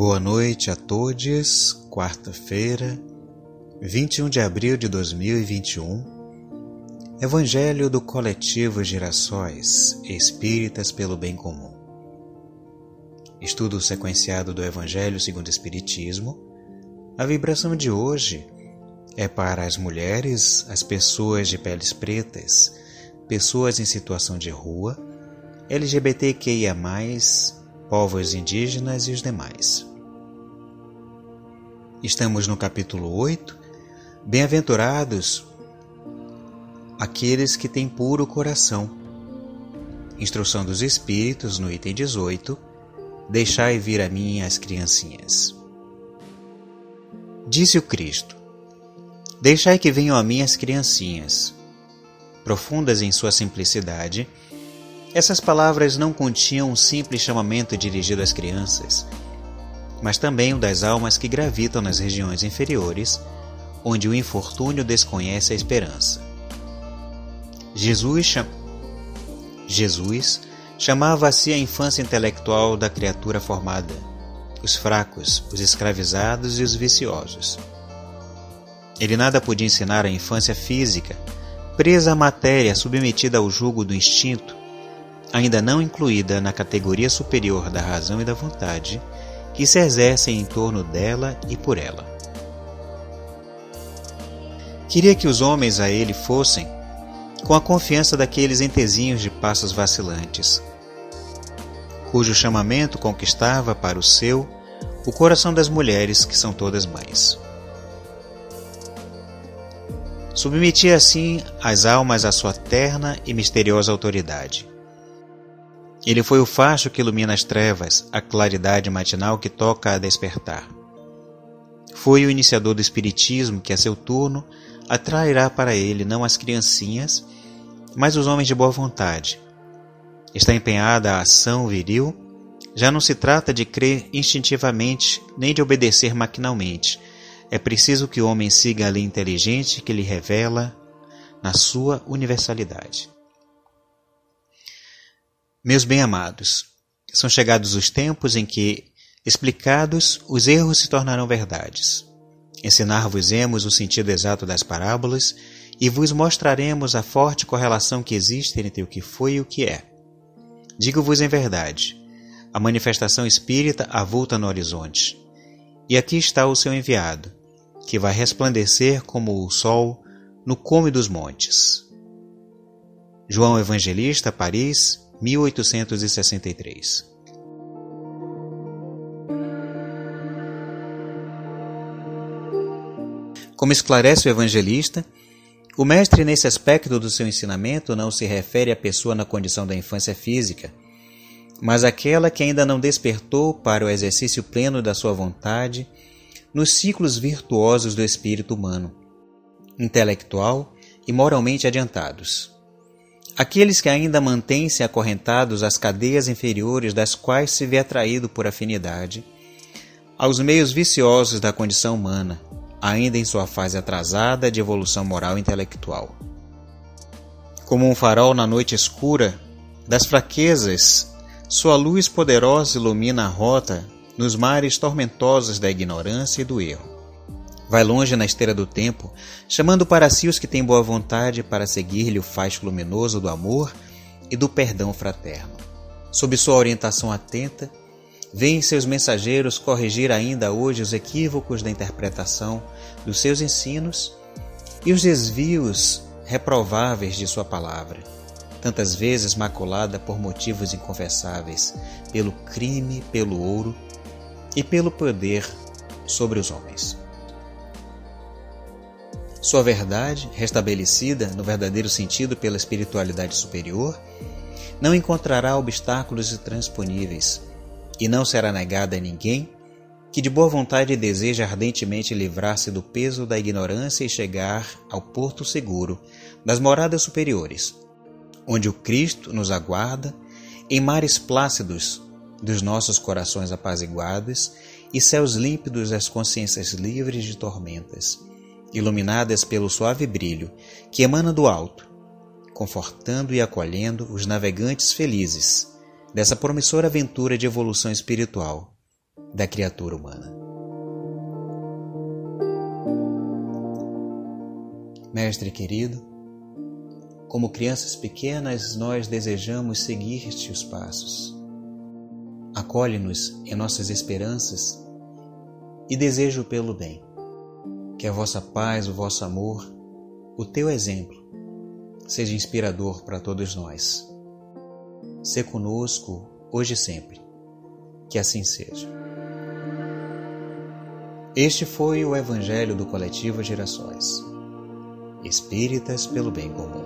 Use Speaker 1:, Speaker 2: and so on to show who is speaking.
Speaker 1: Boa noite a todos. Quarta-feira, 21 de abril de 2021. Evangelho do Coletivo Girassóis Espíritas pelo Bem Comum. Estudo sequenciado do Evangelho segundo o Espiritismo. A vibração de hoje é para as mulheres, as pessoas de peles pretas, pessoas em situação de rua, LGBTQIA, povos indígenas e os demais. Estamos no capítulo 8. Bem-aventurados aqueles que têm puro coração. Instrução dos Espíritos, no item 18. Deixai vir a mim as criancinhas. Disse o Cristo: Deixai que venham a mim as criancinhas. Profundas em sua simplicidade, essas palavras não continham um simples chamamento dirigido às crianças, mas também o das almas que gravitam nas regiões inferiores, onde o infortúnio desconhece a esperança. Jesus, cham... Jesus chamava assim a infância intelectual da criatura formada, os fracos, os escravizados e os viciosos. Ele nada podia ensinar à infância física, presa à matéria, submetida ao jugo do instinto, ainda não incluída na categoria superior da razão e da vontade, que se exercem em torno dela e por ela. Queria que os homens a ele fossem com a confiança daqueles entezinhos de passos vacilantes, cujo chamamento conquistava para o seu o coração das mulheres que são todas mães. Submetia assim as almas à sua terna e misteriosa autoridade ele foi o facho que ilumina as trevas, a claridade matinal que toca a despertar. Foi o iniciador do Espiritismo que, a seu turno, atrairá para ele não as criancinhas, mas os homens de boa vontade. Está empenhada a ação viril, já não se trata de crer instintivamente nem de obedecer maquinalmente. É preciso que o homem siga a lei inteligente que lhe revela na sua universalidade. Meus bem-amados, são chegados os tempos em que, explicados, os erros se tornarão verdades. Ensinar-vos-emos o sentido exato das parábolas e vos mostraremos a forte correlação que existe entre o que foi e o que é. Digo-vos em verdade, a manifestação espírita avulta no horizonte. E aqui está o seu enviado, que vai resplandecer como o sol no cume dos montes. João Evangelista, Paris, 1863. Como esclarece o evangelista, o mestre, nesse aspecto do seu ensinamento, não se refere à pessoa na condição da infância física, mas àquela que ainda não despertou para o exercício pleno da sua vontade nos ciclos virtuosos do espírito humano, intelectual e moralmente adiantados. Aqueles que ainda mantêm-se acorrentados às cadeias inferiores das quais se vê atraído por afinidade, aos meios viciosos da condição humana, ainda em sua fase atrasada de evolução moral e intelectual. Como um farol na noite escura, das fraquezas, sua luz poderosa ilumina a rota nos mares tormentosos da ignorância e do erro. Vai longe na esteira do tempo, chamando para si os que têm boa vontade para seguir-lhe o faixo luminoso do amor e do perdão fraterno. Sob sua orientação atenta, vêm seus mensageiros corrigir ainda hoje os equívocos da interpretação dos seus ensinos e os desvios reprováveis de sua palavra, tantas vezes maculada por motivos inconfessáveis, pelo crime, pelo ouro e pelo poder sobre os homens. Sua verdade, restabelecida no verdadeiro sentido pela espiritualidade superior, não encontrará obstáculos intransponíveis e não será negada a ninguém que de boa vontade deseja ardentemente livrar-se do peso da ignorância e chegar ao porto seguro das moradas superiores, onde o Cristo nos aguarda em mares plácidos dos nossos corações apaziguados e céus límpidos das consciências livres de tormentas iluminadas pelo suave brilho que emana do alto, confortando e acolhendo os navegantes felizes dessa promissora aventura de evolução espiritual, da criatura humana. Mestre querido, como crianças pequenas, nós desejamos seguir-te os passos. Acolhe-nos em nossas esperanças e desejo pelo bem. Que a vossa paz, o vosso amor, o teu exemplo, seja inspirador para todos nós. Se conosco, hoje e sempre. Que assim seja. Este foi o Evangelho do Coletivo Gerações. Espíritas pelo Bem Comum.